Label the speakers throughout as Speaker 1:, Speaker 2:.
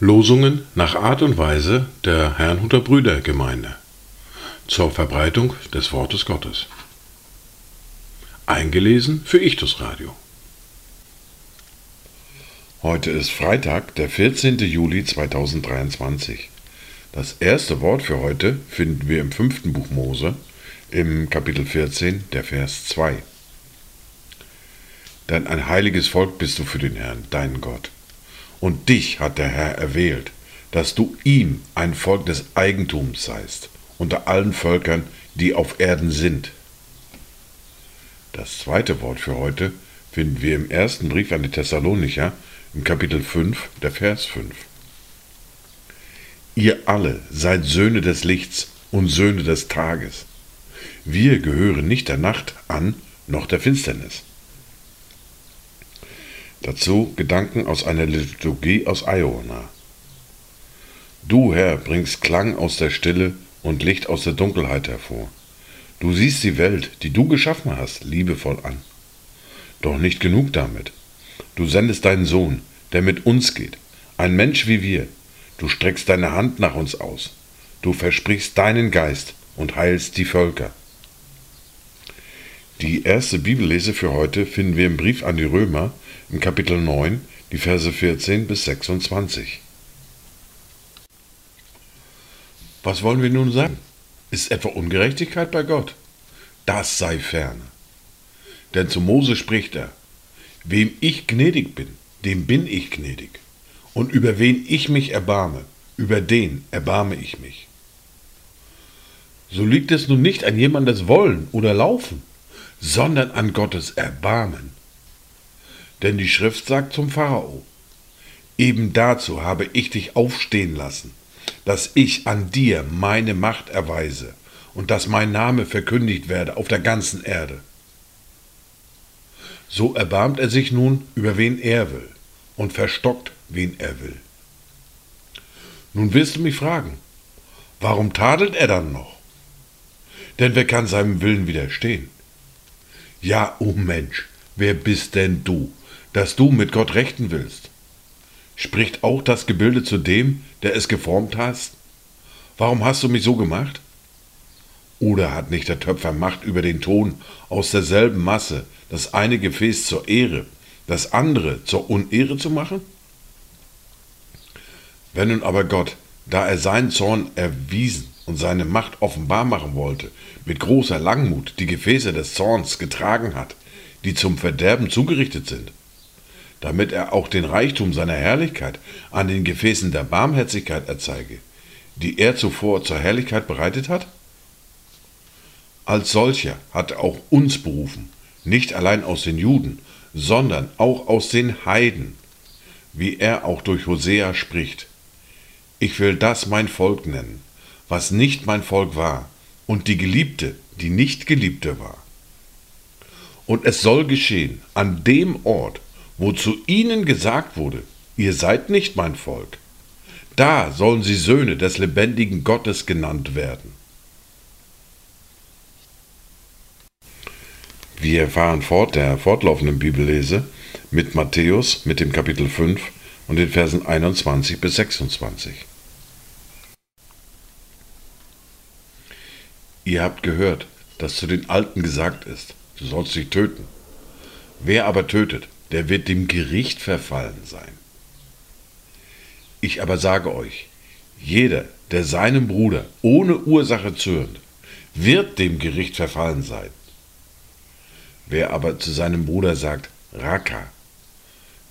Speaker 1: Losungen nach Art und Weise der Herrnhuter Brüdergemeinde zur Verbreitung des Wortes Gottes. Eingelesen für Ichtus Radio. Heute ist Freitag, der 14. Juli 2023. Das erste Wort für heute finden wir im fünften Buch Mose, im Kapitel 14, der Vers 2. Denn ein heiliges Volk bist du für den Herrn, deinen Gott. Und dich hat der Herr erwählt, dass du ihm ein Volk des Eigentums seist, unter allen Völkern, die auf Erden sind. Das zweite Wort für heute finden wir im ersten Brief an die Thessalonicher, im Kapitel 5, der Vers 5. Ihr alle seid Söhne des Lichts und Söhne des Tages. Wir gehören nicht der Nacht an, noch der Finsternis. Dazu Gedanken aus einer Liturgie aus Iona. Du, Herr, bringst Klang aus der Stille und Licht aus der Dunkelheit hervor. Du siehst die Welt, die du geschaffen hast, liebevoll an. Doch nicht genug damit. Du sendest deinen Sohn, der mit uns geht, ein Mensch wie wir. Du streckst deine Hand nach uns aus. Du versprichst deinen Geist und heilst die Völker. Die erste Bibellese für heute finden wir im Brief an die Römer im Kapitel 9, die Verse 14 bis 26. Was wollen wir nun sagen? Ist etwa Ungerechtigkeit bei Gott? Das sei ferne. Denn zu Mose spricht er, wem ich gnädig bin, dem bin ich gnädig. Und über wen ich mich erbarme, über den erbarme ich mich. So liegt es nun nicht an jemandes Wollen oder Laufen, sondern an Gottes Erbarmen. Denn die Schrift sagt zum Pharao, eben dazu habe ich dich aufstehen lassen, dass ich an dir meine Macht erweise und dass mein Name verkündigt werde auf der ganzen Erde. So erbarmt er sich nun über wen er will und verstockt, wen er will. Nun wirst du mich fragen, warum tadelt er dann noch? Denn wer kann seinem Willen widerstehen? Ja, o oh Mensch, wer bist denn du, dass du mit Gott rechten willst? Spricht auch das Gebilde zu dem, der es geformt hast? Warum hast du mich so gemacht? Oder hat nicht der Töpfer Macht über den Ton aus derselben Masse, das eine Gefäß zur Ehre, das andere zur Unehre zu machen? Wenn nun aber Gott, da er seinen Zorn erwiesen und seine Macht offenbar machen wollte, mit großer Langmut die Gefäße des Zorns getragen hat, die zum Verderben zugerichtet sind, damit er auch den Reichtum seiner Herrlichkeit an den Gefäßen der Barmherzigkeit erzeige, die er zuvor zur Herrlichkeit bereitet hat? Als solcher hat er auch uns berufen, nicht allein aus den Juden, sondern auch aus den Heiden, wie er auch durch Hosea spricht. Ich will das mein Volk nennen, was nicht mein Volk war, und die Geliebte, die nicht Geliebte war. Und es soll geschehen an dem Ort, wo zu ihnen gesagt wurde, ihr seid nicht mein Volk. Da sollen sie Söhne des lebendigen Gottes genannt werden. Wir erfahren fort der fortlaufenden Bibellese mit Matthäus mit dem Kapitel 5 und den Versen 21 bis 26. Ihr habt gehört, dass zu den Alten gesagt ist, du sollst dich töten. Wer aber tötet, der wird dem Gericht verfallen sein. Ich aber sage euch, jeder, der seinem Bruder ohne Ursache zürnt, wird dem Gericht verfallen sein. Wer aber zu seinem Bruder sagt, Raka,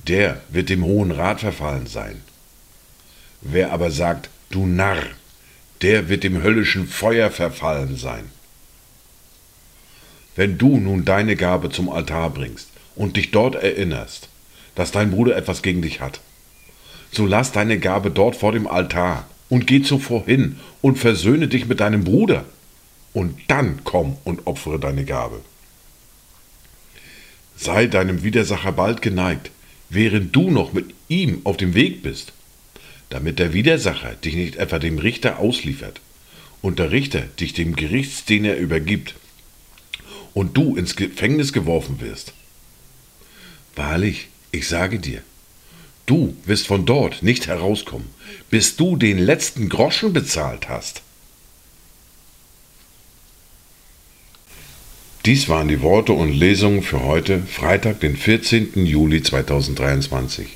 Speaker 1: der wird dem Hohen Rat verfallen sein. Wer aber sagt, du Narr, der wird dem höllischen Feuer verfallen sein. Wenn du nun deine Gabe zum Altar bringst und dich dort erinnerst, dass dein Bruder etwas gegen dich hat, so lass deine Gabe dort vor dem Altar und geh zuvor hin und versöhne dich mit deinem Bruder, und dann komm und opfere deine Gabe. Sei deinem Widersacher bald geneigt, während du noch mit ihm auf dem Weg bist, damit der Widersacher dich nicht etwa dem Richter ausliefert und der Richter dich dem Gerichtsdiener übergibt und du ins Gefängnis geworfen wirst. Wahrlich, ich sage dir, du wirst von dort nicht herauskommen, bis du den letzten Groschen bezahlt hast. Dies waren die Worte und Lesungen für heute, Freitag, den 14. Juli 2023.